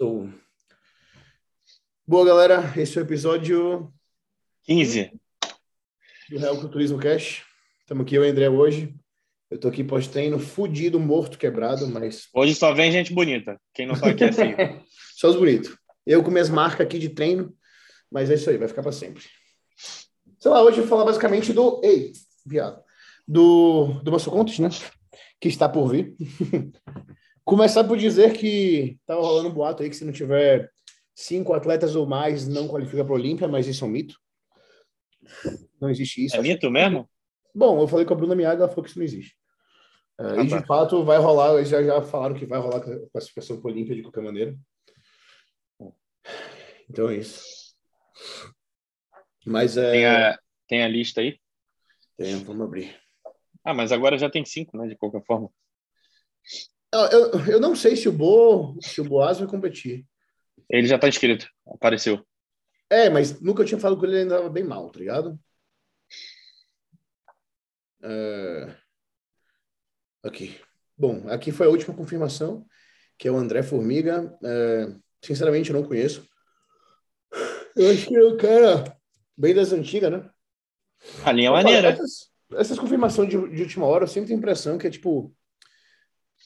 Sou. Boa, galera. Esse é o episódio 15. do Real Culturismo Cash. Estamos aqui, eu e o André, hoje. Eu tô aqui pós-treino, fudido, morto, quebrado, mas Hoje só vem gente bonita. Quem não tá aqui é feio. só os bonitos. Eu com minhas marcas aqui de treino, mas é isso aí, vai ficar para sempre. Sei lá, hoje eu vou falar basicamente do. Ei, viado. Do, do Muscle Contest, né? Que está por vir. Começar por dizer que tava rolando um boato aí que se não tiver cinco atletas ou mais, não qualifica para a Olímpia, mas isso é um mito. Não existe isso. É mito mesmo? Bom, eu falei com a Bruna Miaga, ela falou que isso não existe. É, Ah, e tá. de fato vai rolar, eles já, já falaram que vai rolar a classificação para Olímpia de qualquer maneira. Então é isso. Mas é. Tem, a, tem a lista aí? Tem, vamos abrir. Ah, mas agora já tem cinco, né? De qualquer forma. Eu, eu, não sei se o Bo, se o Boaz vai competir. Ele já tá inscrito. Apareceu. É, mas nunca tinha falado com ele, ele ainda estava bem mal, tá ligado? É, Aqui. Bom, aqui foi a última confirmação, que é o André Formiga. É, Sinceramente, eu não conheço. Eu acho que é o cara bem das antigas, né? A linha é maneira. Essas, essas confirmações de, de última hora, eu sempre tenho a impressão que é tipo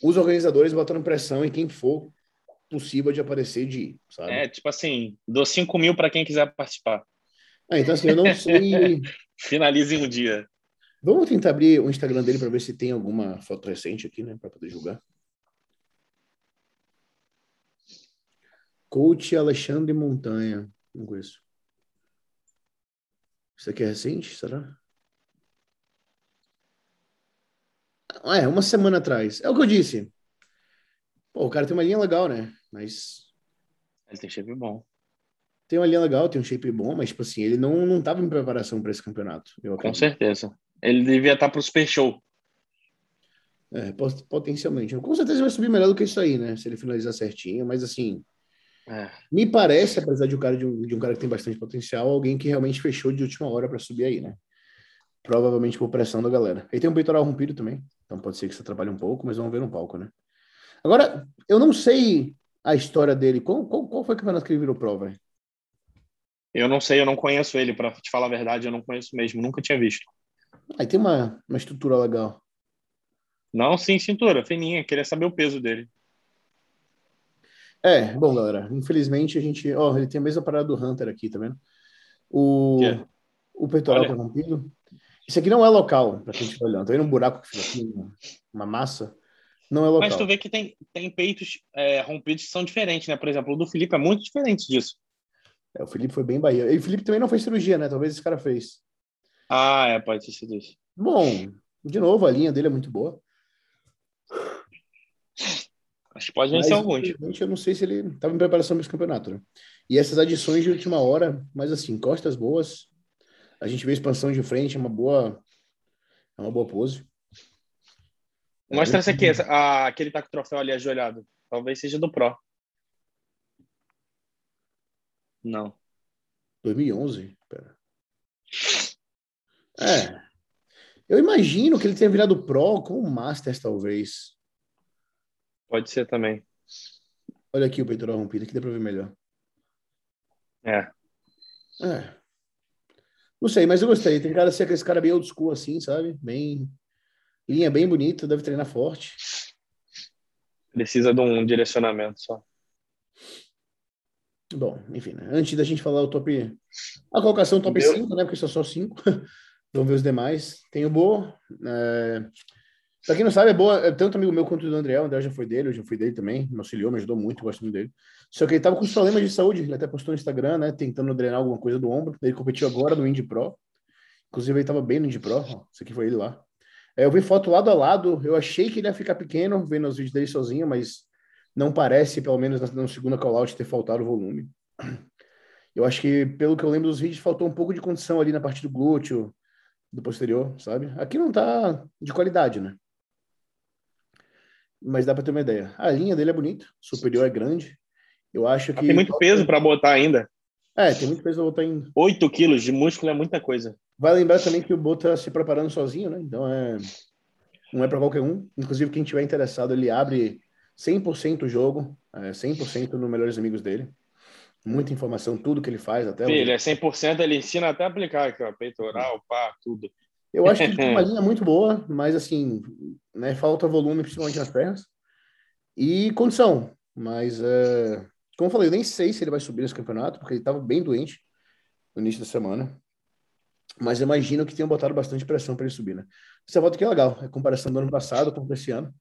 os organizadores botando pressão em quem for possível de aparecer de ir, sabe? É, tipo assim, dou 5 mil para quem quiser participar. Ah, então assim, eu não sei. Finalize um dia. Vamos tentar abrir o Instagram dele para ver se tem alguma foto recente aqui, né, para poder julgar. Coach Alexandre Montanha, não conheço. Isso aqui é recente, será? Ah, É, uma semana atrás. É o que eu disse. Pô, o cara tem uma linha legal, né? Mas Ele tem shape bom. tem uma linha legal, tem um shape bom, mas tipo assim, ele não não tava em preparação para esse campeonato. Eu Com certeza. Ele devia estar pro Super Show. É, pot- potencialmente. Com certeza vai subir melhor do que isso aí, né? Se ele finalizar certinho, mas assim, É. me parece, apesar de um cara de um, de um cara que tem bastante potencial, alguém que realmente fechou de última hora para subir aí, né? Provavelmente por pressão da galera. Ele tem um peitoral rompido também, então pode ser que isso atrapalhe um pouco, mas vamos ver no palco, né? Agora, eu não sei a história dele. Qual, qual, qual foi o campeonato que ele virou prova? velho? Eu não sei, eu não conheço ele, para te falar a verdade, eu não conheço mesmo, nunca tinha visto. Aí tem uma, uma estrutura legal. Não, sim, cintura, fininha, queria saber o peso dele. É, bom, galera, infelizmente a gente. Ó, ele tem a mesma parada do Hunter aqui, tá vendo? O, Que é? o peitoral Olha. tá rompido. Isso aqui não é local, pra quem estiver olhando. Tá vendo um buraco que fica aqui, uma- massa? Não é local. Mas tu vê que tem, tem peitos é, rompidos que são diferentes, né? Por exemplo, o do Felipe é muito diferente disso. É, o Felipe foi bem Bahia. E o Felipe também não fez cirurgia, né? Talvez esse cara fez. Ah, é, pode sido isso. Bom, de novo, a linha dele é muito boa. Acho que pode vencer alguns. eu não sei se ele estava em preparação para esse campeonato, né? E essas adições de última hora, mas assim, costas boas. A gente vê expansão de frente, é uma boa. É uma boa pose. Mostra essa aqui, essa, a, aquele tá com o troféu ali ajoelhado. Talvez seja do Pro. Não. 2011? Pera. É. Eu imagino que ele tenha virado Pro com o Masters, talvez. Pode ser também. Olha aqui o peitoral rompido, aqui dá pra ver melhor. É. É. Não sei, mas eu gostei. Tem cara de ser aquele cara bem old school, assim, sabe? Bem. Linha bem bonita, deve treinar forte. Precisa de um direcionamento só. Bom, enfim, né? Antes da gente falar o top. A colocação top Deu. 5, né? Porque são só 5. Vamos ver os demais. Tem o Bo. É... Pra quem não sabe, é boa. É tanto amigo meu quanto do André. O André já foi dele, eu já fui dele também. Me auxiliou, me ajudou muito, gosto muito dele. Só que ele tava com problemas de saúde. Ele até postou no Instagram, né? Tentando drenar alguma coisa do ombro. Ele competiu agora no Indy Pro. Inclusive, ele tava bem no Indy Pro. Isso aqui foi ele lá. É, eu vi foto lado a lado. Eu achei que ele ia ficar pequeno, vendo os vídeos dele sozinho, mas não parece, pelo menos na, na segunda call-out, ter faltado volume. Eu acho que, pelo que eu lembro dos vídeos, faltou um pouco de condição ali na parte do glúteo, do posterior, sabe? Aqui não tá de qualidade, né? Mas dá para ter uma ideia. A linha dele é bonita, superior é grande. Eu acho que. Tem muito peso para botar ainda. É, tem muito peso pra botar ainda. 8 quilos de músculo é muita coisa. Vai lembrar também que o Bo tá se preparando sozinho, né? Então é. Não é para qualquer um. Inclusive, quem tiver interessado, ele abre 100% o jogo. é 100% no Melhores Amigos dele. Muita informação, tudo que ele faz, até. Filho, ele é 100%, ele ensina até a aplicar aqui, ó, peitoral, pá, tudo. Eu acho que ele tem uma linha muito boa, mas assim, né, falta volume, principalmente nas pernas. E condição. Mas, é, como eu falei, eu nem sei se ele vai subir nesse campeonato, porque ele estava bem doente no início da semana. Mas eu imagino que tenham botado bastante pressão para ele subir, né? Essa volta aqui é legal, é comparação do ano passado com esse ano.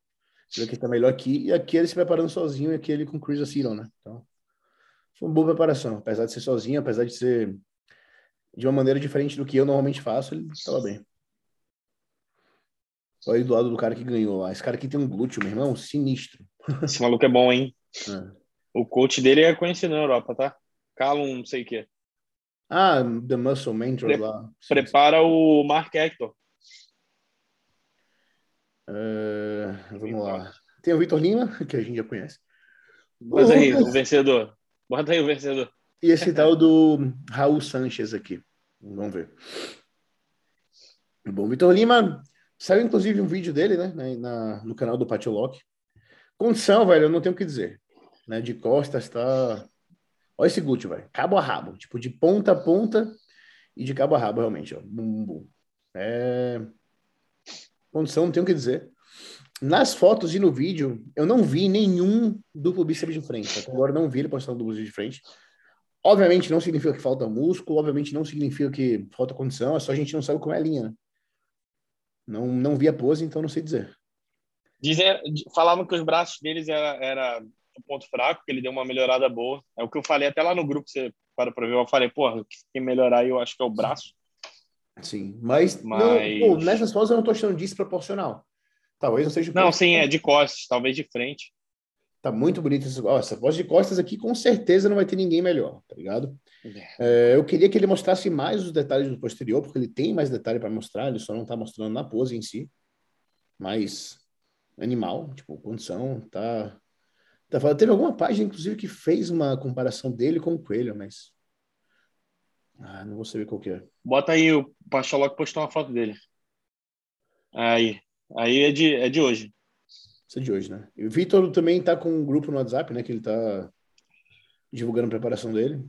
Você vê que ele tá melhor aqui, e aqui ele se preparando sozinho, e aqui ele com Chris Aceron, né? Então, foi uma boa preparação. Apesar de ser sozinho, apesar de ser de uma maneira diferente do que eu normalmente faço, ele estava bem. Olha aí do lado do cara que ganhou lá. Esse cara aqui tem um glúteo, meu irmão, sinistro. Esse maluco é bom, hein? É. O coach dele é conhecido na Europa, tá? Calum, não sei o quê. Ah, The Muscle Mentor Pre lá. Prepara o Mark Hector. Uh, vamos lá. Tem o Vitor Lima, que a gente já conhece. Bota aí, o vencedor. Bota aí o vencedor. E esse tal do Raul Sanches aqui. Vamos ver. Bom, Vitor Lima Saiu inclusive um vídeo dele, né, na, no canal do Patio Lock. Condição, velho, eu não tenho o que dizer. Né, de costas tá. Olha esse glúteo, velho. Cabo a rabo. Tipo, de ponta a ponta e de cabo a rabo, realmente. Ó. Bum, bum. É... Condição, não tenho o que dizer. Nas fotos e no vídeo, eu não vi nenhum duplo bíceps de frente. Até agora não vi ele postando duplo bíceps de frente. Obviamente não significa que falta músculo, obviamente não significa que falta condição, é só a gente não sabe como é a linha, né? Não, não vi a pose, então não sei dizer. Dizem, falavam que os braços deles era, era o ponto fraco, que ele deu uma melhorada boa. É o que eu falei até lá no grupo, você para para ver, eu falei, porra, o que tem que melhorar eu acho que é o braço. Sim, mas, mas... Não, pô, nessas fotos eu não tô achando desproporcional. Talvez não seja. Não, sim, é de costas, talvez de frente. Tá muito bonito essa, ó, essa voz de costas aqui, com certeza não vai ter ninguém melhor, tá ligado? É. é, eu queria que ele mostrasse mais os detalhes do posterior, porque ele tem mais detalhe para mostrar, ele só não tá mostrando na pose em si. Mas animal, tipo, condição, tá. tá falando. Teve alguma página, inclusive, que fez uma comparação dele com o Coelho, mas. Ah, não vou saber qual que é. Bota aí, o Pacholoc postou uma foto dele. Aí. Aí é de, é de hoje. Isso é de hoje, né? E o Vitor também tá com um grupo no WhatsApp, né? Que ele tá divulgando a preparação dele.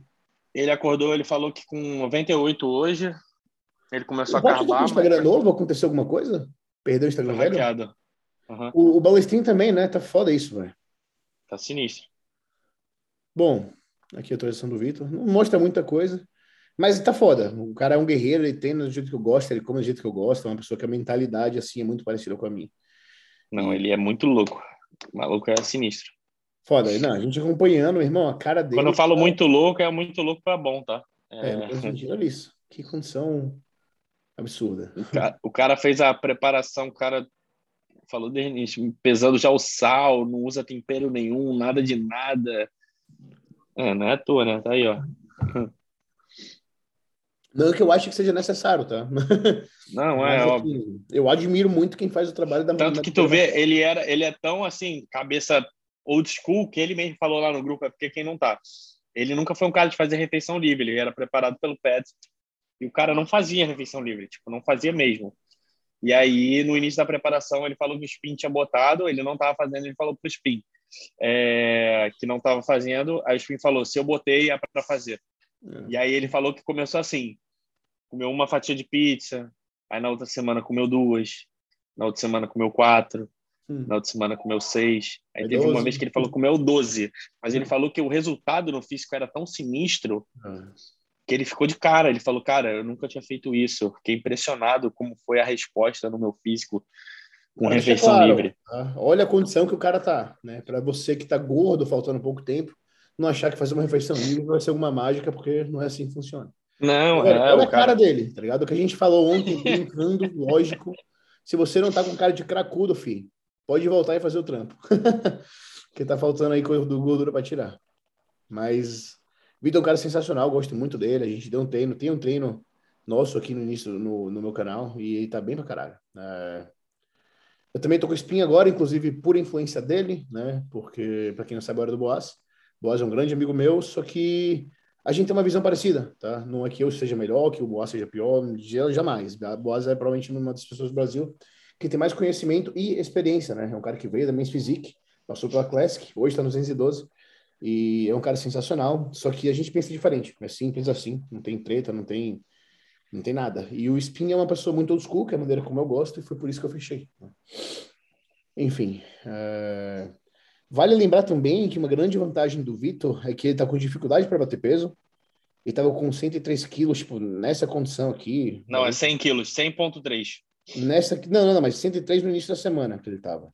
Ele acordou, ele falou que com 98 hoje, ele começou o a acabar. O Instagram mas... novo, aconteceu alguma coisa? Perdeu o Instagram velho? Uhum. O, o Balestrin também, né? Tá foda isso, velho. Tá sinistro. Bom, aqui a atualização do Vitor. Não mostra muita coisa. Mas tá foda. O cara é um guerreiro, ele tem do jeito que eu gosto, ele come do jeito que eu gosto. É uma pessoa que a mentalidade, assim, é muito parecida com a minha. Não, ele é muito louco. O maluco é sinistro. Foda, não, a gente acompanhando, irmão, a cara dele. Quando eu falo muito louco, é muito louco pra bom, tá? É, é olha isso. Que condição absurda. O cara, o cara, fez a preparação, o cara falou desde início, pesando já o sal, não usa tempero nenhum, nada de nada. É, não é à toa, né? Tá aí, ó. Não que eu acho que seja necessário, tá? Não, é, óbvio. Eu admiro muito quem faz o trabalho da Tanto que tu vê, ele era, ele é tão assim, cabeça old school, que ele mesmo falou lá no grupo, é porque quem não tá. Ele nunca foi um cara de fazer refeição livre, ele era preparado pelo Pets. E o cara não fazia refeição livre, tipo, não fazia mesmo. E aí, no início da preparação, ele falou que o Spin tinha botado, ele não estava fazendo, ele falou pro Spin é, que não estava fazendo. Aí o Spin falou: se eu botei, é para fazer. É. E aí ele falou que começou assim: comeu uma fatia de pizza, aí na outra semana comeu duas, na outra semana comeu quatro, hum. na outra semana comeu seis. Aí é teve 12. uma vez que ele falou que comeu doze, mas ele hum. falou que o resultado no físico era tão sinistro hum. que ele ficou de cara. Ele falou, cara, eu nunca tinha feito isso. Eu fiquei impressionado como foi a resposta no meu físico com Mas refeição claro, livre. Tá? Olha a condição que o cara tá, né? Para você que tá gordo, faltando pouco tempo, não achar que fazer uma refeição livre vai ser alguma mágica, porque não é assim que funciona. Não, olha, é, olha a cara, cara dele, tá ligado? O que a gente falou ontem, brincando, lógico. Se você não tá com cara de cracudo, filho, pode voltar e fazer o trampo. Porque tá faltando aí do gordura para tirar. Mas Vitor é um cara sensacional, gosto muito dele. A gente deu um treino, tem um treino nosso aqui no início no, no meu canal e ele tá bem pra caralho. É... Eu também tô com espinha agora, inclusive por influência dele, né? Porque, para quem não sabe, a hora do Boas. Boas é um grande amigo meu, só que a gente tem uma visão parecida, tá? Não é que eu seja melhor, que o Boas seja pior, jamais. A Boas é provavelmente uma das pessoas do Brasil que tem mais conhecimento e experiência, né? É um cara que veio da Men's Physique, Passou pela Classic, hoje está no 212. E é um cara sensacional, só que a gente pensa diferente. É simples assim, não tem treta, não tem, não tem nada. E o Spin é uma pessoa muito old school, que é a maneira como eu gosto, e foi por isso que eu fechei. Enfim. Uh... Vale lembrar também que uma grande vantagem do Vitor é que ele está com dificuldade para bater peso. Ele estava com 103 quilos, tipo, nessa condição aqui. Não, é 100 quilos, 100,3. Nessa, não, não, não, mas 103 no início da semana que ele estava.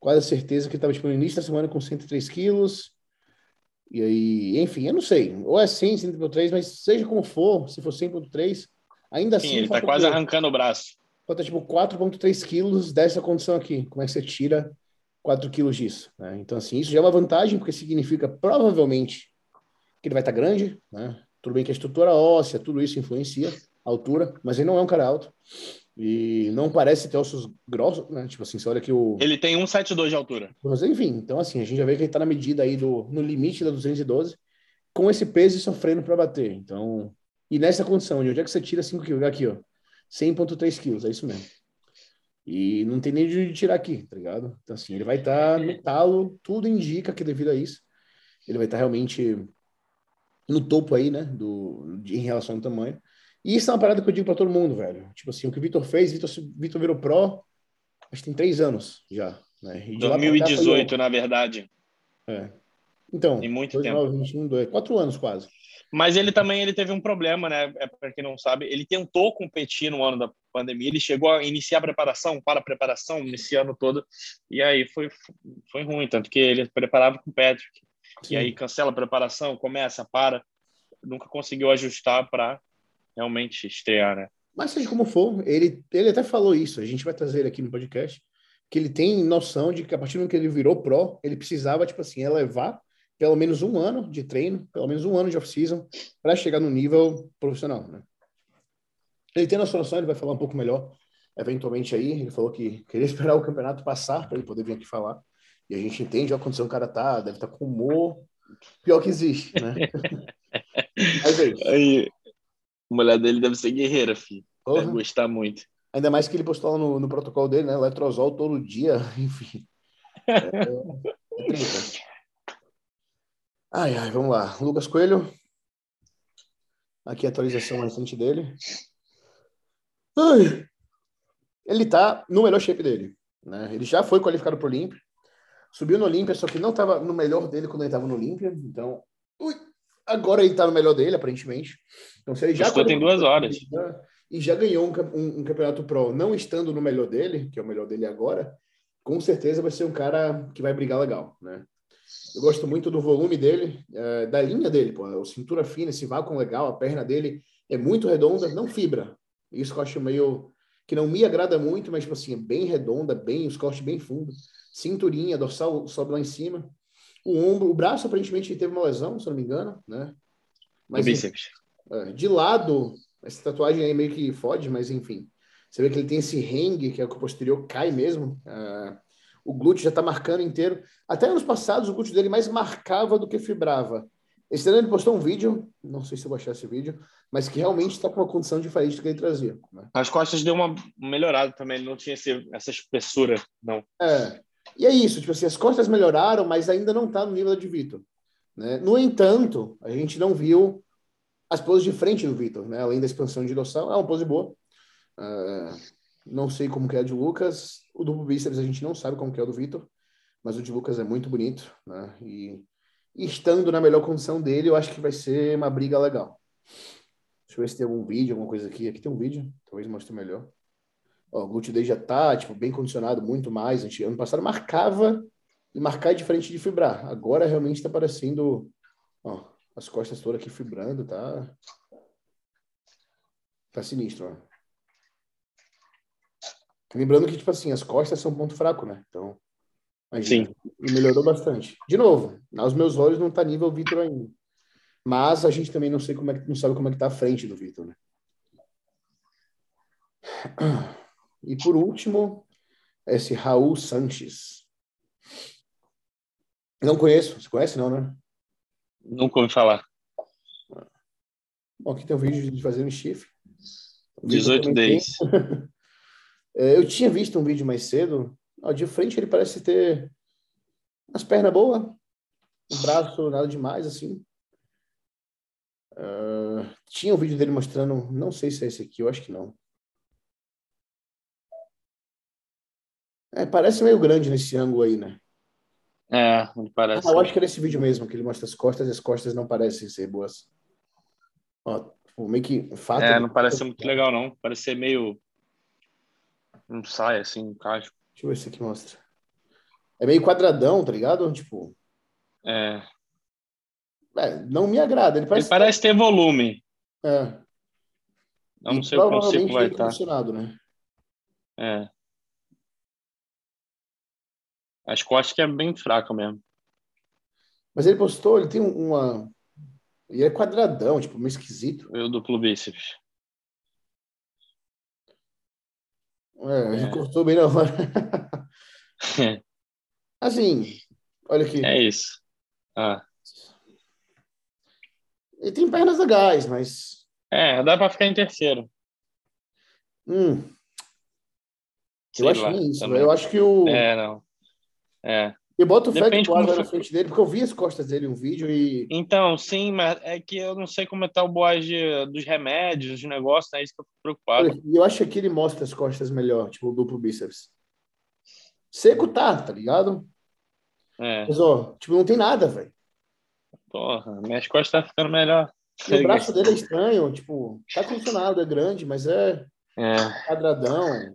Quase certeza que ele estava tipo, no início da semana com 103 quilos. E aí, enfim, eu não sei. Ou é 100, 100.3, mas seja como for, se for 100.3, ainda Sim, assim. Ele tá quase arrancando o braço. Falta tipo 4,3 quilos dessa condição aqui. Como é que você tira 4 quilos disso? Né? Então, assim, isso já é uma vantagem, porque significa provavelmente que ele vai estar tá grande, né? Tudo bem que a estrutura óssea, tudo isso influencia a altura, mas ele não é um cara alto. E não parece ter ossos grossos, né? Tipo assim, você olha que o. Ele tem 1,72 de altura. Mas enfim, então assim, a gente já vê que ele tá na medida aí do no limite da 212, com esse peso e sofrendo para bater. Então, e nessa condição, de onde é que você tira 5 quilos? Aqui, ó. 100,3 quilos, é isso mesmo. E não tem nem de tirar aqui, tá ligado? Então, assim, ele vai estar tá no talo, tudo indica que devido a isso, ele vai estar tá realmente no topo aí, né, do, de, em relação ao tamanho. E isso é uma parada que eu digo para todo mundo, velho. Tipo assim, o que o Vitor fez, Vitor, Vitor virou pro, acho que tem três anos já. Né? E 2018, cá, na verdade. É. Então, tem muito 2021, tempo. Dois, quatro anos quase. Mas ele também ele teve um problema, né? É, para quem não sabe, ele tentou competir no ano da pandemia, ele chegou a iniciar a preparação, para a preparação, nesse ano todo, e aí foi, foi ruim, tanto que ele preparava com o Patrick. Sim. E aí cancela a preparação, começa, para. Nunca conseguiu ajustar para realmente estrear, né? Mas seja como for, ele, ele até falou isso, a gente vai trazer ele aqui no podcast, que ele tem noção de que a partir do que ele virou pro, ele precisava, tipo assim, elevar pelo menos um ano de treino, pelo menos um ano de off-season, para chegar no nível profissional, né? Ele tem a noção, ele vai falar um pouco melhor, eventualmente aí, ele falou que queria esperar o campeonato passar para ele poder vir aqui falar, e a gente entende a condição que o cara tá, deve estar tá com humor pior que existe, né? Mas é isso. Aí, a mulher dele deve ser guerreira, filho. Uhum. Deve gostar muito. Ainda mais que ele postou lá no, no protocolo dele, né? Letrozol todo dia, enfim. É, é ai, ai, vamos lá. Lucas Coelho. Aqui a atualização recente dele. Ai. Ele tá no melhor shape dele. Né? Ele já foi qualificado para o Olímpia. Subiu no Olímpia, só que não estava no melhor dele quando ele estava no Olímpia. Então, ui, agora ele está no melhor dele, aparentemente. Então, se ele já tem duas horas e já ganhou um, um, um, campeonato pro, não estando no melhor dele, que é o melhor dele agora, com certeza vai ser um cara que vai brigar legal, né? Eu gosto muito do volume dele, é, da linha dele, pô. A cintura fina, esse vácuo legal, a perna dele é muito redonda, não fibra. Isso que eu acho meio que não me agrada muito, mas tipo assim, é bem redonda, bem os cortes bem fundos, cinturinha, dorsal sobe lá em cima. O ombro, o braço aparentemente teve uma lesão, se não me engano, né? Mas, bíceps. É, de lado, essa tatuagem aí meio que fode, mas enfim. Você vê que ele tem esse hang, que é o que o posterior cai mesmo. Uh, o glúteo já está marcando inteiro. Até anos passados, o glúteo dele mais marcava do que fibrava. Esse ano ele postou um vídeo, não sei se eu vou achar esse vídeo, mas que realmente está com uma condição diferente do que ele trazia. Né? As costas deu uma melhorada também, ele não tinha esse, essa espessura, não. É. E é isso, tipo assim, as costas melhoraram, mas ainda não está no nível de Vitor. Né? No entanto, a gente não viu as poses de frente do Vitor, né? Além da expansão de dorsal, é uma pose boa. Uh, não sei como que é a de Lucas. O duplo bíceps a gente não sabe como que é o do Vitor, mas o de Lucas é muito bonito, né? E, e, estando na melhor condição dele, eu acho que vai ser uma briga legal. Deixa eu ver se tem algum vídeo, alguma coisa aqui. Aqui tem um vídeo, talvez mostre melhor. Ó, o glúteo dele já tá, tipo, bem condicionado, muito mais. A gente, ano passado marcava e marcar é diferente de fibrar. Agora realmente está parecendo, ó, as costas todas aqui fibrando, tá? Tá sinistro, ó. Lembrando que, tipo assim, as costas são um ponto fraco, né? Então, imagina, Sim. melhorou bastante. De novo, aos meus olhos não tá nível Vitor ainda. Mas a gente também não, sei como é, não sabe como é que tá a frente do Vitor, né? E por último, esse Raul Sanches. Não conheço. Você conhece, não, né? Nunca ouvi falar. Bom, aqui tem um vídeo de fazer um chifre. 18 10. eu tinha visto um vídeo mais cedo. Ó, de frente ele parece ter As pernas boas. O braço, nada demais, assim. Uh, tinha um vídeo dele mostrando, não sei se é esse aqui, eu acho que não. É, parece meio grande nesse ângulo aí, né? É, parece. Ah, eu acho que é nesse vídeo mesmo, que ele mostra as costas e as costas não parecem ser boas. Ó, tipo, meio que fato. É, não parece muito legal, não. Parece ser meio. Não sai assim, encaixa. Deixa eu ver se aqui mostra. É meio quadradão, tá ligado? Tipo. É. É, não me agrada. Ele parece, ele parece ter volume. É. Eu não sei o conceito vai estar. Né? É. As costas que é bem fraca mesmo. Mas ele postou, ele tem uma. E é quadradão, tipo, meio esquisito. o duplo bíceps. É, a gente é. cortou bem na hora. assim, olha aqui. É isso. Ah. Ele tem pernas legais, mas. É, dá pra ficar em terceiro. Hum. eu acho lá, que é isso, também. eu acho que o. É, não. É. Eu boto fé que o Boaz na frente dele, porque eu vi as costas dele em um vídeo e. Então, sim, mas é que eu não sei como é tá o Boaz de, dos remédios, dos negócios, é isso que eu fico preocupado. E eu acho que ele mostra as costas melhor, tipo o duplo bíceps. Seco tá, tá ligado? É. Mas, ó, tipo, não tem nada, velho. Porra, minhas costas tá ficando melhor. E o braço dele é estranho, tipo, tá condicionado, é grande, mas é, é. quadradão.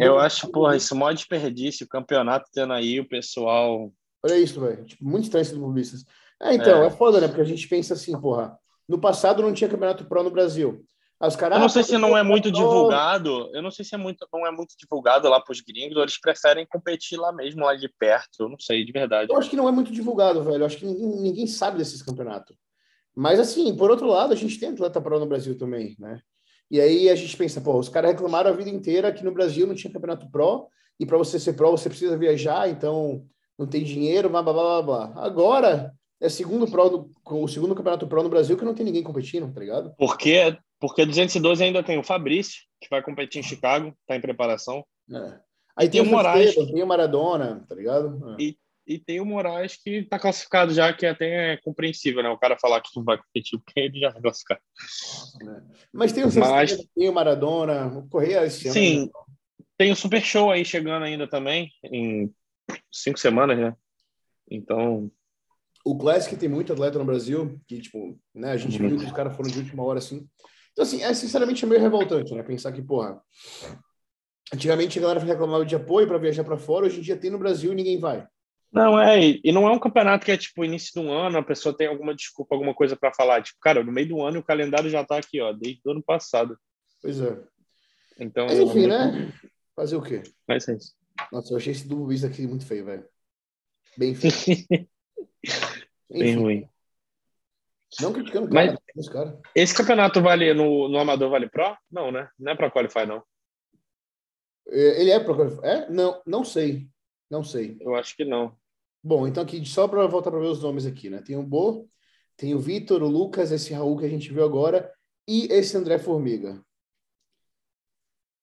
Eu acho, porra, isso maior desperdício, o campeonato tendo aí o pessoal. Olha isso, velho. Tipo, muito estranho esse publicistas. É, então, é. é foda, né? Porque a gente pensa assim, porra, no passado não tinha campeonato pro no Brasil. As caras, eu não sei se não é muito divulgado. Eu não sei se é muito, não é muito divulgado lá para os gringos. Ou eles preferem competir lá mesmo, lá de perto. Eu não sei, de verdade. Eu acho que não é muito divulgado, velho. Eu acho que ninguém, ninguém sabe desses campeonatos. Mas assim, por outro lado, a gente tem atleta pro no Brasil também, né? E aí a gente pensa, pô, os caras reclamaram a vida inteira que no Brasil não tinha campeonato pro e para você ser pro você precisa viajar, então não tem dinheiro, blá blá blá blá. Agora é segundo pro do, o segundo campeonato pro no Brasil que não tem ninguém competindo, tá ligado? Porque porque 212 ainda tem o Fabrício, que vai competir em Chicago, tá em preparação. É. Aí tem, tem o Moraes, tem o Maradona, tá ligado? É. E, e tem o Moraes que tá classificado já, que até é compreensível, né? O cara falar que não vai competir porque ele já tá classificado. É. Mas tem o Mas... tem o Maradona, o Correia esse Sim, ano. tem o Super Show aí chegando ainda também, em cinco semanas, né? Então, o Classic tem muito atleta no Brasil, que, tipo, né, a gente viu que os caras foram de última hora, assim. Então, assim, é sinceramente meio revoltante, né? Pensar que, porra, antigamente a galera reclamava de apoio para viajar para fora, hoje em dia tem no Brasil e ninguém vai. Não, é, e não é um campeonato que é tipo início do ano, a pessoa tem alguma desculpa, alguma coisa para falar. Tipo, cara, no meio do ano o calendário já tá aqui, ó, desde o ano passado. Pois é. Então. Mas enfim, né? Fazer o quê? Mas é isso. Nossa, eu achei esse duplo aqui muito feio, velho. Bem feio. Bem ruim. Não criticando cara, mas cara. Esse campeonato vale no, no Amador Vale Pro? Não, né? Não é para Qualify, não. É, ele é para Qualify? É? Não, não sei. Não sei. Eu acho que não. Bom, então aqui, só para voltar para ver os nomes aqui, né? Tem o Bo, tem o Vitor, o Lucas, esse Raul que a gente viu agora e esse André Formiga.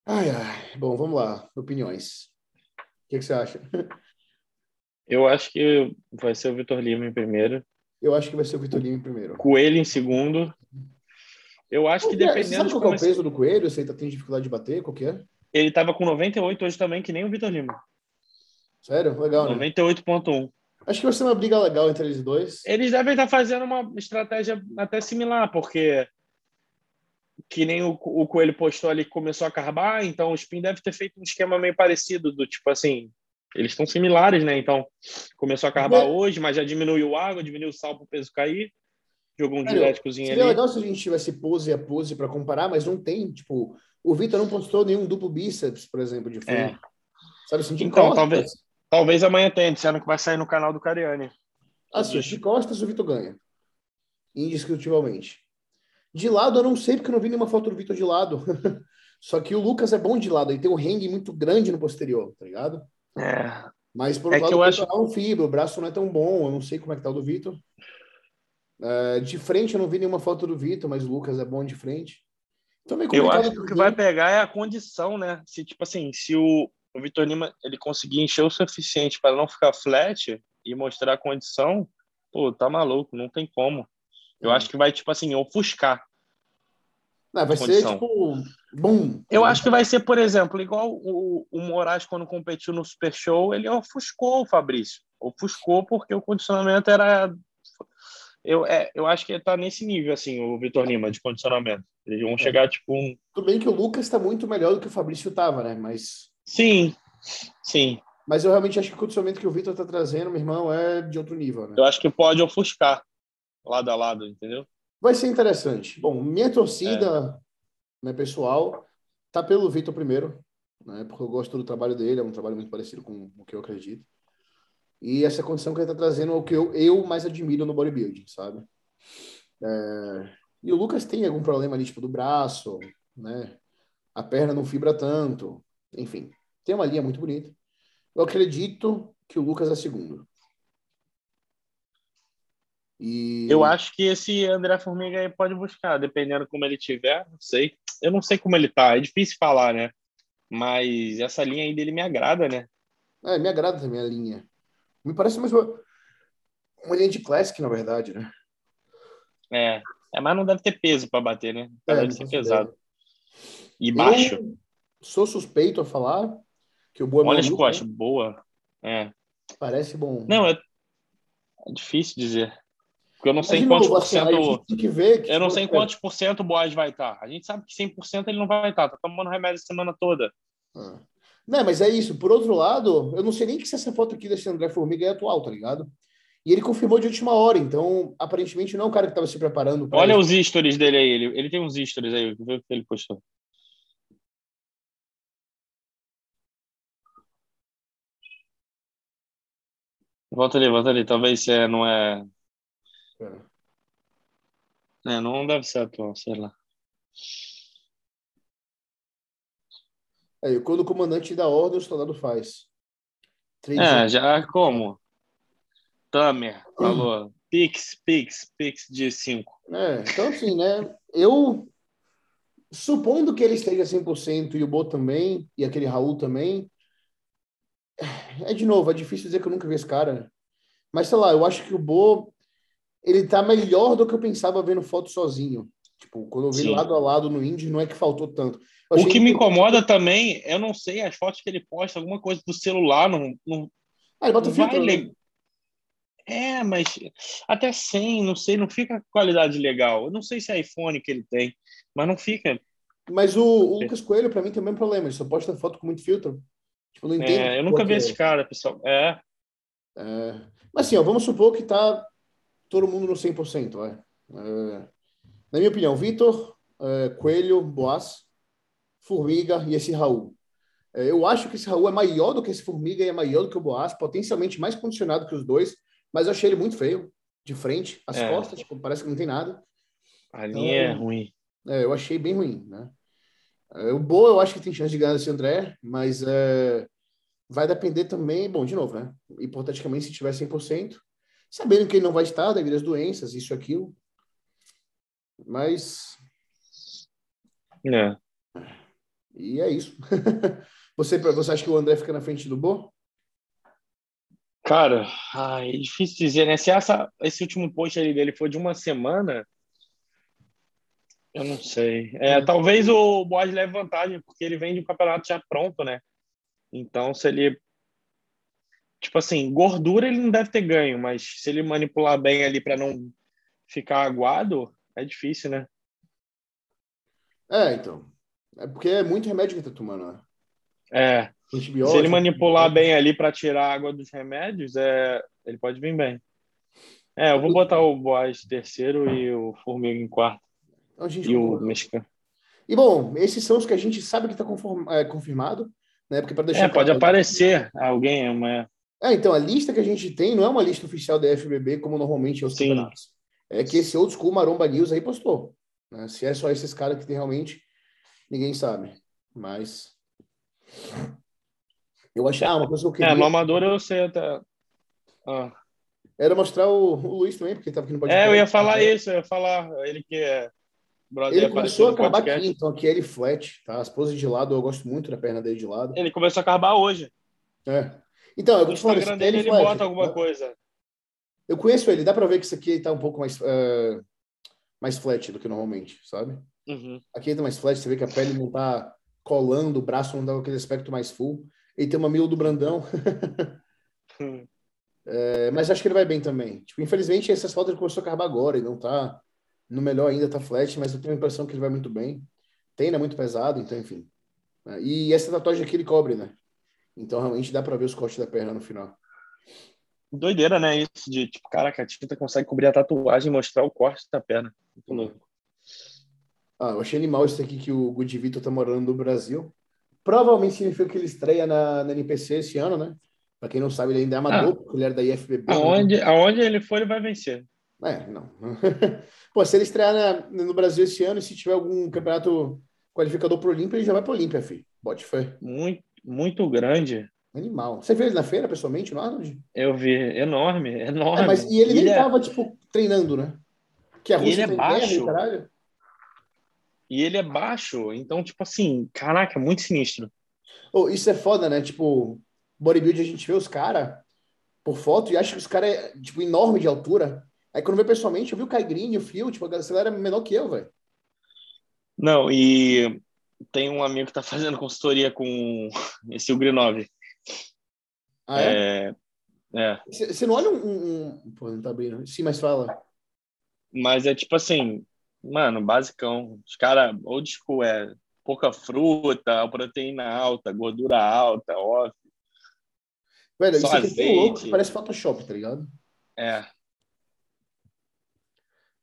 Ai, ai. Bom, vamos lá. Opiniões. O que, que você acha? Eu acho que vai ser o Vitor Lima em primeiro. Eu acho que vai ser o Vitor Lima em primeiro. Coelho em segundo. Eu acho que dependendo. Você sabe qual é o peso do Coelho? Você ainda tem dificuldade de bater? Qual que é? Ele estava com 98 hoje também, que nem o Vitor Lima. Sério? Legal, né? 98,1. Acho que vai ser uma briga legal entre eles dois. Eles devem estar fazendo uma estratégia até similar, porque que nem o, o Coelho postou ali que começou a carbar, então o Spin deve ter feito um esquema meio parecido, do tipo assim, eles estão similares, né? Então, começou a acabar é. hoje, mas já diminuiu água, diminuiu o sal para o peso cair. Jogou um diuréticozinho ali. Seria legal se a gente tivesse pose a pose para comparar, mas não tem. Tipo, o Vitor não postou nenhum duplo bíceps, por exemplo, de frente. É. Sabe assim, então, talvez, talvez amanhã tenha, disseram que vai sair no canal do Cariani. Assim, de costas o Vitor ganha. Indiscutivelmente. De lado eu não sei, porque eu não vi nenhuma foto do Vitor de lado. Só que o Lucas é bom de lado, e tem um hang muito grande no posterior, tá ligado? É. Mas por é lado, eu acho... é um fibra, o braço não é tão bom, eu não sei como é que tá o do Vitor. É, de frente eu não vi nenhuma foto do Vitor, mas o Lucas é bom de frente. Então, eu acho que o que vai pegar é a condição, né? Se tipo assim, se o, o Vitor Lima ele conseguir encher o suficiente para não ficar flat, e mostrar a condição, pô, tá maluco, não tem como. Eu acho que vai, tipo assim, ofuscar. Não, vai condição. ser, tipo, bom. Eu acho que vai ser, por exemplo, igual o, o Moraes, quando competiu no Super Show, ele ofuscou o Fabrício. Ofuscou porque o condicionamento era eu, é, eu acho que está nesse nível, assim, o Vitor Lima, de condicionamento. Eles vão é. chegar, tipo, um... Tudo bem que o Lucas está muito melhor do que o Fabrício estava, né? Mas... Sim, sim. Mas eu realmente acho que o condicionamento que o Vitor está trazendo, meu irmão, é de outro nível, né? Eu acho que pode ofuscar lado a lado, entendeu? Vai ser interessante. Bom, minha torcida, é. né, pessoal, tá pelo Vitor primeiro, né? Porque eu gosto do trabalho dele, é um trabalho muito parecido com o que eu acredito. E essa condição que ele está trazendo é o que eu, eu mais admiro no bodybuilding, sabe? É... E o Lucas tem algum problema ali, tipo, do braço, né? A perna não fibra tanto. Enfim, tem uma linha muito bonita. Eu acredito que o Lucas é segundo. E... Eu acho que esse André Formiga aí pode buscar, dependendo como ele tiver, não sei. Eu não sei como ele tá, é difícil falar, né? Mas essa linha aí dele me agrada, né? É, me agrada também a linha. Me parece mais uma, uma linha de classic, na verdade, né? É, é mas não deve ter peso para bater, né? É, deve ser pesado. E baixo. Eu sou suspeito a falar que o Boa é Olha as costas, né? boa. É. Parece bom. Não, é, é difícil dizer. Porque eu não sei em quantos por cento. Tem que ver que eu não sei em quantos por cento o Boaz vai estar. A gente sabe que 100% ele não vai estar. Tá tomando remédio a semana toda. Ah. Não, mas é isso. Por outro lado, eu não sei nem que se essa foto aqui desse André Formiga é atual, tá ligado? E ele confirmou de última hora, então aparentemente não é um cara que estava se preparando. Olha isso. os stories dele aí, ele, ele tem uns stories aí, vê o que ele postou. Volta ali, volta ali, talvez se é, não é... é. É, não deve ser atual, sei lá. É, quando o comandante dá ordem, o soldado faz. Três é, já como? Tamer falou. Pix, Pix, Pix de 5. É, então assim, né? Eu supondo que ele esteja 100% e o Bo também, e aquele Raul também, é de novo, é difícil dizer que eu nunca vi esse cara. Mas sei lá, eu acho que o Bo ele tá melhor do que eu pensava vendo foto sozinho. Tipo, quando eu vi Sim. lado a lado no Indy, não é que faltou tanto. O que me incomoda também, eu não sei, as fotos que ele posta, alguma coisa do celular, não. não ah, ele bota não filtro, vai né? É, mas até sem, não sei, não fica qualidade legal. Eu não sei se é iPhone que ele tem, mas não fica. Mas o, o Lucas Coelho, para mim, tem o mesmo problema. Ele só posta foto com muito filtro. Tipo, não entendo. É, eu nunca vi é. esse cara, pessoal. É. é. Mas assim, ó, vamos supor que tá todo mundo no 100%, vai. É. Na minha opinião, Vitor, é, Coelho, Boas, Formiga e esse Raul. É, eu acho que esse Raul é maior do que esse Formiga e é maior do que o Boas, potencialmente mais condicionado que os dois, mas eu achei ele muito feio, de frente, as é. costas, tipo, parece que não tem nada. A linha então, é ruim. É, eu achei bem ruim, né? É, o Boa eu acho que tem chance de ganhar esse André, mas é, vai depender também, bom, de novo, né? Hipoteticamente, se tiver 100%, sabendo que ele não vai estar devido às doenças, isso aquilo. Mas. É. E é isso. você, você acha que o André fica na frente do Bo? Cara, ai, é difícil dizer, né? Se essa, esse último post ali dele for de uma semana, eu não sei. É, hum. talvez o Boaz leve vantagem, porque ele vem de um campeonato já pronto, né? Então, se ele. Tipo assim, gordura ele não deve ter ganho, mas se ele manipular bem ali para não ficar aguado, é difícil, né? É, então. É porque é muito remédio que tá tomando, né? É. Se ele manipular bem ali para tirar a água dos remédios, é, ele pode vir bem. É, eu vou botar o Boaz terceiro e o Formiga em quarto. Então, e o mexicano. E bom, esses são os que a gente sabe que está é, confirmado, né? Porque para deixar. É, pode aparecer alguém amanhã. É, então a lista que a gente tem não é uma lista oficial da FBB como normalmente é os Sim. campeonatos. É que esse old school Maromba News aí postou. Né? Se é só esses caras que tem realmente ninguém sabe. Mas. Eu achei. Ah, uma coisa que eu queria. É, no amador eu sei até. Ah. Era mostrar o, o Luiz também, porque estava aqui no podcast. É, eu ia falar isso, eu ia falar. Ele que é. Brother, ele começou a acabar aqui, então aqui é ele flat, tá? As poses de lado, eu gosto muito da perna dele de lado. Ele começou a acabar hoje. É. Então, eu vou te falar, esse dele ele flat, bota alguma né? coisa. Eu conheço ele, dá pra ver que isso aqui tá um pouco mais, ah, mais flat do que normalmente, sabe? Uhum. Aqui ele tá mais flat, você vê que a pele não tá colando, o braço não dá aquele aspecto mais full. Ele tem uma mila do Brandão, é, mas acho que ele vai bem também. Tipo, infelizmente, essas fotos ele começou a acabar agora e não tá no melhor ainda, tá flat, mas eu tenho a impressão que ele vai muito bem. Treina muito pesado, então, enfim. E essa tatuagem aqui ele cobre, né? Então, realmente dá pra ver os cortes da perna no final. Doideira, né? Isso de, tipo, caraca, a tinta consegue cobrir a tatuagem e mostrar o corte da perna. Muito louco. Ah, eu achei animal isso aqui que o Good Vitor tá morando no Brasil. Provavelmente significa que ele estreia na, na NPC esse ano, né? Pra quem não sabe, ele ainda é amador, porque ele era da IFBB. né? Aonde, aonde ele for, ele vai vencer. É, não. Pô, se ele estrear na- no Brasil esse ano e se tiver algum campeonato qualificador pro Olímpia, ele já vai pro Olímpia, filho. Bote fé. Muito, muito grande. Animal. Você viu ele na feira, pessoalmente, no Arnold? Eu vi. Enorme, enorme. É, mas e ele nem é- tava, tipo, treinando, né? Que a E Rússia ele é guerra e baixo. E ele é baixo, então, tipo assim, caraca, muito sinistro. Ô, isso é foda, né? Tipo, bodybuilding a gente vê os caras por foto e acha que os caras é, tipo, enorme de altura. Aí quando vê pessoalmente, eu vi o Kai Green, o Phil, tipo, a galera é menor que eu, velho. Não, e tem um amigo que tá fazendo consultoria com esse Ugrinov. Ah, é? É, é, Você você não olha um, um- Pô, não tá abrindo. Sim, mas fala. mas é tipo assim, mano, basicão. Os caras, old school, é pouca fruta, proteína alta, gordura alta, off. Velho, Só isso aqui é louco parece Photoshop, tá ligado? É,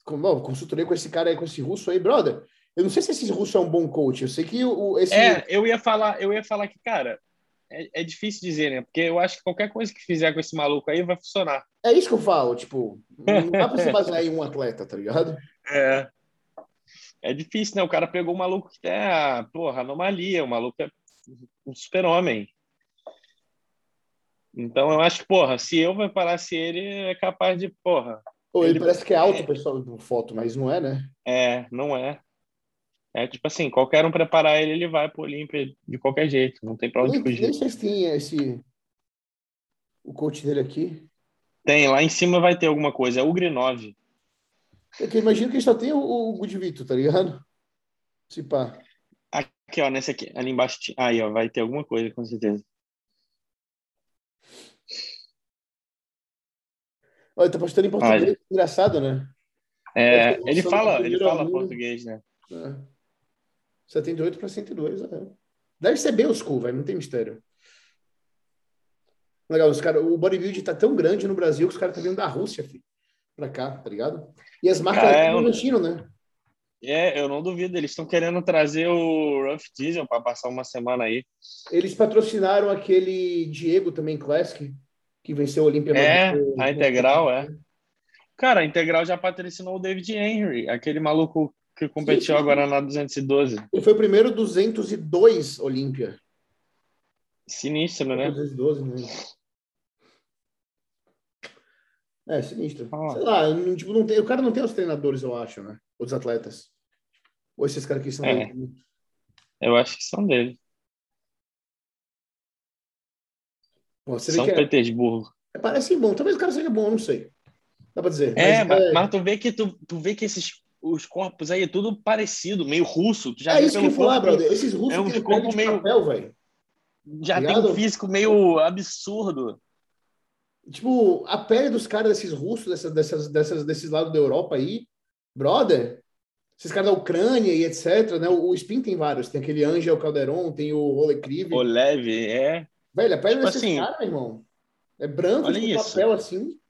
Com, consultoria com esse cara aí, com esse russo aí, brother. Eu não sei se esse russo é um bom coach. Eu sei que o, o- esse. É, eu ia falar, eu ia falar que, cara, é, é difícil dizer, né? Porque eu acho que qualquer coisa que fizer com esse maluco aí vai funcionar. É isso que eu falo, tipo, não dá pra se basear em um atleta, tá ligado? É. É difícil, né? O cara pegou um maluco que é, a, porra, anomalia, o maluco é um super-homem. Então eu acho que, porra, se eu preparasse ele, é capaz de, porra, Pô, ele, Ele- parece que é alto, pessoal, no foto, mas não é, né? é, não é. É tipo assim, qualquer um preparar ele, ele vai pro Olímpia de qualquer jeito, não tem pra onde Nem, nem fugir. sei se tem esse. O coach dele aqui. Tem, lá em cima vai ter alguma coisa, é o Grinov. É que eu imagino que só tem o, o Good Vito, tá ligado? Se pá. Aqui, ó, nesse aqui, ali embaixo. Aí, ó, vai ter alguma coisa, com certeza. Olha, tá postando em português. Engraçado, né? É, ele fala, ele fala aluno. português, né? É. 78 para 102, é. Deve ser bem school, velho, não tem mistério. Legal, os cara, o bodybuilding tá tão grande no Brasil que os caras estão vindo da Rússia, filho, pra cá, tá ligado? E as marcas Cara, é um- investindo, né? É, eu não duvido, eles estão querendo trazer o Rough Diesel para passar uma semana aí. Eles patrocinaram aquele Diego também, Classic, que venceu a Olímpia. É, a Integral, é. Cara, a Integral já patrocinou o David Henry, aquele maluco que competiu Sim, sim, agora na 212. Ele foi o primeiro 202 Olímpia. Sinistro, né? 212, né? É, sinistro. Ah. Sei lá, não, tipo, não tem, o cara não tem os treinadores, eu acho, né? Os atletas. Ou esses caras aqui são É. dele. Eu acho que são dele. Pô, São é, Petersburgo. é- parece bom. Talvez o cara seja bom, eu não sei. Dá pra dizer. É, Mas, mas, mas tu vê que tu, tu vê que esses os corpos aí é tudo parecido, meio russo. Tu já é isso que eu falar, brother. Esses russos é um têm corpo meio- papel, velho. Já tem Ligado? um físico meio absurdo. Tipo, a pele dos caras desses russos, dessas, dessas, dessas, desses lados da Europa aí, brother, esses caras da Ucrânia e etc, né? O, o Spin tem vários. Tem aquele Angel Calderon, tem o Olekriv. O leve, é. Velho, a pele Tipo desses assim, caras, meu irmão, é branco, olha tipo isso. papel assim.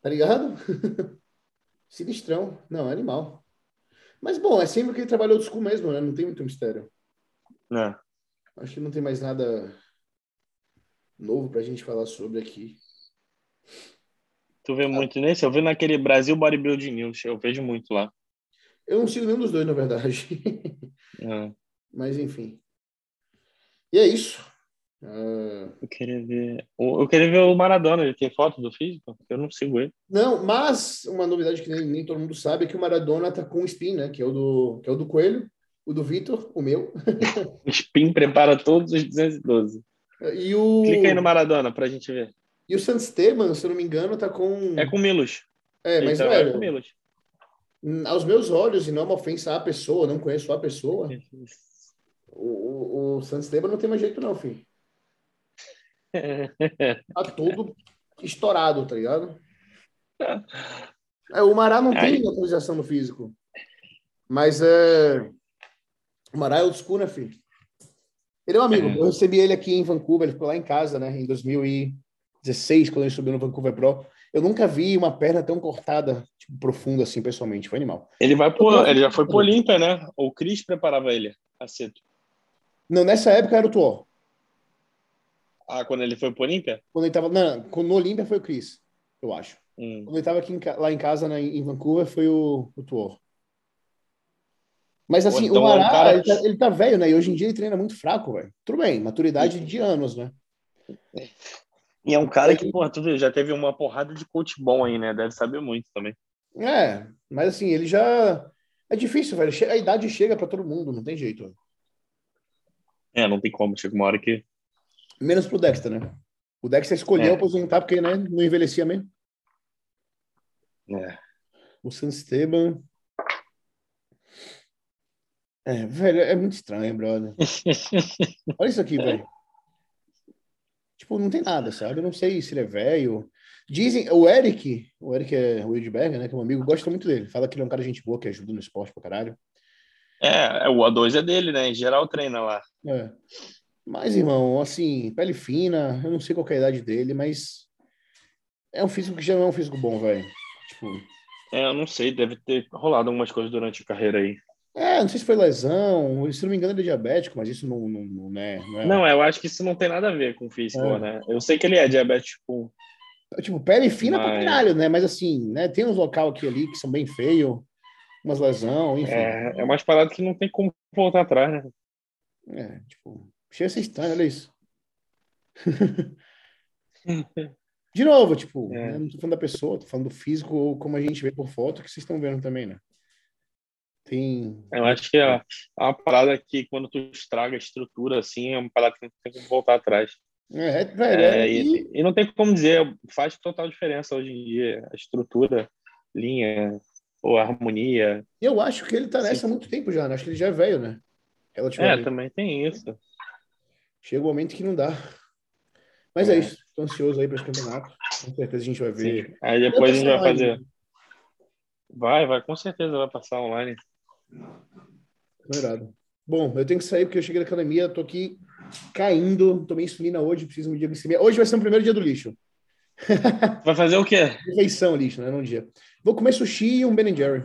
Tá ligado? Sinistrão. Não, é animal. Mas, bom, é sempre que ele trabalhou old school mesmo, né? Não tem muito mistério. Né? Acho que não tem mais nada novo pra gente falar sobre aqui. Tu vê muito nesse? Eu vi naquele Brasil Bodybuilding News. Eu vejo muito lá. Eu não sigo nenhum dos dois, na verdade. É. Mas, enfim. E é isso. Ah, Eu queria ver. o- Eu queria ver o Maradona. Ele tem foto do físico? Eu não sigo ele. não, mas uma novidade que nem, nem todo mundo sabe é que o Maradona tá com o spin, né? Que é o do, que é o do Coelho, o do Vitor, o meu. O Spin prepara todos os 212. E o... Clica aí no Maradona pra gente ver. E o Sansteban, se eu não me engano, tá com. É com Milos. É, mas então, velho, é com Milos. aos meus olhos, e não é uma ofensa à pessoa, não conheço a pessoa, o, o, o Sansteban não tem mais jeito, não, filho. Tá todo estourado, tá ligado? É, o Mará não tem atualização no físico. Mas é. O Mará é old school, né, filho? Ele é um amigo. Eu recebi ele aqui em Vancouver, ele ficou lá em casa, né, em 2016, quando ele subiu no Vancouver Pro. Eu nunca vi uma perna tão cortada, tipo, profunda assim, pessoalmente. Foi animal. Ele vai pro, ele já foi pro Olímpia, né? O Cris preparava ele, aceto. Não, nessa época era o Tuor. Ah, quando ele foi pro Olímpia? Quando ele tava. Não, no Olímpia foi o Chris, eu acho. Hum. Quando ele tava aqui em lá em casa, né, em Vancouver, foi o, o Tuor. Mas assim, então o é Mará, cara- ele, tá, ele tá velho, né? E hoje em dia ele treina muito fraco, velho. Tudo bem, maturidade de anos, né? E é um cara que, porra, tu já teve uma porrada de coach bom aí, né? Deve saber muito também. É, mas assim, ele já. É difícil, velho. A idade chega pra todo mundo, não tem jeito. velho. É, não tem como. Chega uma hora que. Menos pro Dexter, né? O Dexter escolheu É. aposentar porque, né, não envelhecia mesmo. É. O San Esteban. É, velho, é muito estranho, brother. Olha isso aqui, velho. Tipo, não tem nada, sabe? Eu não sei se ele é velho. Dizem, o Eric, o Eric é o Wildberger, né, que é um amigo, gosta muito dele. Fala que ele é um cara de gente boa, que ajuda no esporte pra caralho. É, é, o A2 é dele, né? Em geral treina lá. É. Mas, irmão, assim, pele fina, eu não sei qual é a idade dele, mas é um físico que já não é um físico bom, velho. Tipo, É, eu não sei, deve ter rolado algumas coisas durante a carreira aí. é, não sei se foi lesão, se não me engano ele é diabético, mas isso não, não, não é. Não é Não, eu acho que isso não tem nada a ver com o físico, É. né? Eu sei que ele é diabético. Tipo, pele fina pra Mas- caralho, né? Mas assim, né? Tem uns local aqui ali que são bem feios, umas lesão, enfim. É, é umas paradas que não tem como voltar atrás, né? É, tipo, chega a ser estranho, olha isso. De novo, tipo, É. né, não tô falando da pessoa, tô falando do físico como a gente vê por foto, que vocês estão vendo também, né? Tem. Eu acho que é é uma parada que quando tu estraga a estrutura, assim, é uma parada que tem como voltar atrás. É, é, velho, É, é, e- e, não tem como dizer, faz total diferença hoje em dia. A estrutura, linha, ou harmonia. eu acho que ele tá nessa há muito tempo já, né? Acho que ele já é velho, né? É, também tem isso. Chega um momento que não dá. Mas é, É. isso. Tô ansioso aí para esse campeonato. Com certeza a gente vai ver. Sim. Aí depois a gente vai fazer. online. Vai, vai, com certeza vai passar online. Irado. Bom, eu tenho que sair porque eu cheguei na academia, tô aqui caindo, tomei insulina hoje, preciso medir a glicemia. Hoje vai ser o primeiro dia do lixo. Vai fazer o quê? Refeição lixo, né? Não dia. Vou comer sushi e um Ben Jerry.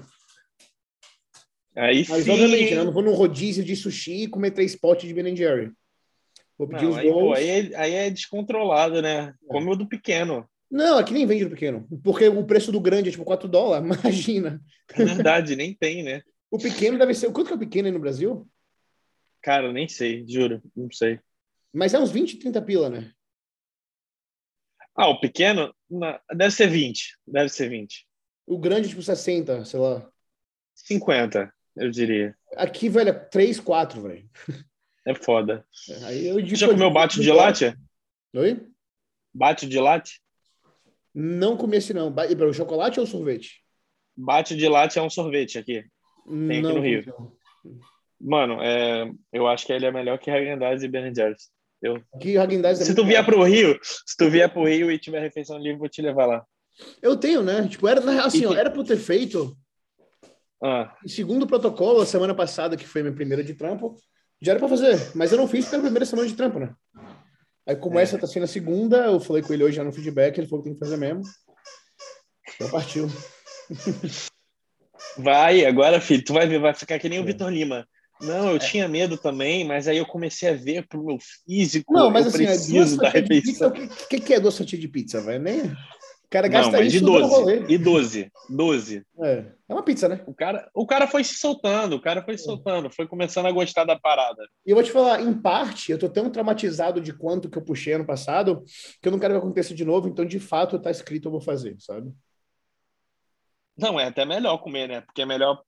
Aí Mas sim. obviamente, né? Eu não vou num rodízio de sushi e comer três potes de Ben Jerry. Vou pedir Não, os aí, pô, bowls. aí, é, aí é descontrolado, né? Come o do pequeno. Não, aqui nem vende do pequeno. Porque o preço do grande é tipo 4 dólares. Imagina. É verdade, nem tem, né? O pequeno deve ser. Quanto que é o pequeno aí no Brasil? Cara, nem sei, juro, não sei. Mas é uns 20, 30 pila, né? Ah, o pequeno? Deve ser 20. Deve ser 20. O grande, tipo 60, sei lá. 50, eu diria. Aqui, velho, é 3, 4, velho. É foda. Aí eu Já comeu bate de latte? Oi? Bate de latte? Não comi esse não. E o chocolate ou sorvete? Bate de latte é um sorvete aqui. Tem aqui não no Rio. não. Mano, é, eu acho que ele é melhor que Häagen-Dazs e Ben Jerry's. Eu, Häagen-Dazs é se tu vier pro Rio, se tu vier pro Rio e tiver refeição livre, vou te levar lá. Eu tenho, né? Tipo, era assim, ó, era para eu ter feito Ah, segundo o protocolo, a semana passada, que foi minha primeira de trampo, já era para fazer, mas eu não fiz porque era a primeira semana de trampo, né? Aí, como É. essa tá sendo a segunda, eu falei com ele hoje já no feedback, ele falou que tem que fazer mesmo. Então partiu. vai, agora, filho, tu vai ver, vai ficar que nem o É. Vitor Lima. Não, eu tinha medo também, mas aí eu comecei a ver pro meu físico. Não, mas assim, é duas da refeição. o que, que, que é duas fatias de pizza, velho? Nem... O cara Não, gasta de isso dando 12. rolê. E 12. 12. É. é uma pizza, né? O cara, o cara foi se soltando, o cara foi se soltando, foi começando a gostar da parada. E eu vou te falar, em parte, eu tô tão traumatizado de quanto que eu puxei ano passado, que eu não quero que aconteça de novo, então, de fato, tá escrito, eu vou fazer, sabe? Não, é até melhor comer, né? Porque é melhor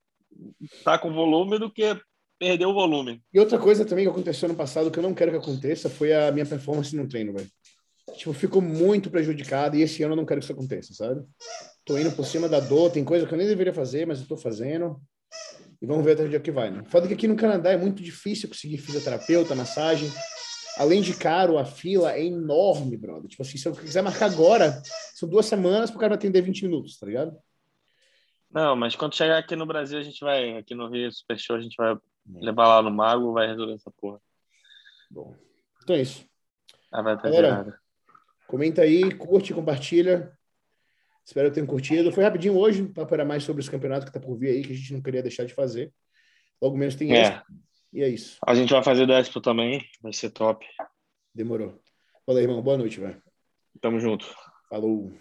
tá com volume do que perdeu o volume. E outra coisa também que aconteceu no passado que eu não quero que aconteça foi a minha performance no treino, velho. Tipo, ficou muito prejudicado e esse ano eu não quero que isso aconteça, sabe? Tô indo por cima da dor, tem coisa que eu nem deveria fazer, mas eu tô fazendo. E vamos ver até o dia que vai, né? Foda que aqui no Canadá é muito difícil conseguir fisioterapeuta, massagem. Além de caro, a fila é enorme, brother. Tipo assim, se eu quiser marcar agora, são duas semanas pro cara atender 20 minutos, tá ligado? Não, mas quando chegar aqui no Brasil, a gente vai, aqui no Rio Super Show, a gente vai levar lá no Mago, vai resolver essa porra. Bom, então é isso. Ah, vai ter Galera, comenta aí, curte, compartilha. Espero que tenham curtido. Foi rapidinho hoje, o papo era mais sobre os campeonatos que tá por vir aí, que a gente não queria deixar de fazer. Logo menos tem É. esse. E é isso. A gente vai fazer da Expo também, vai ser top. Demorou. Aí, irmão. Boa noite, velho. Tamo junto. Falou.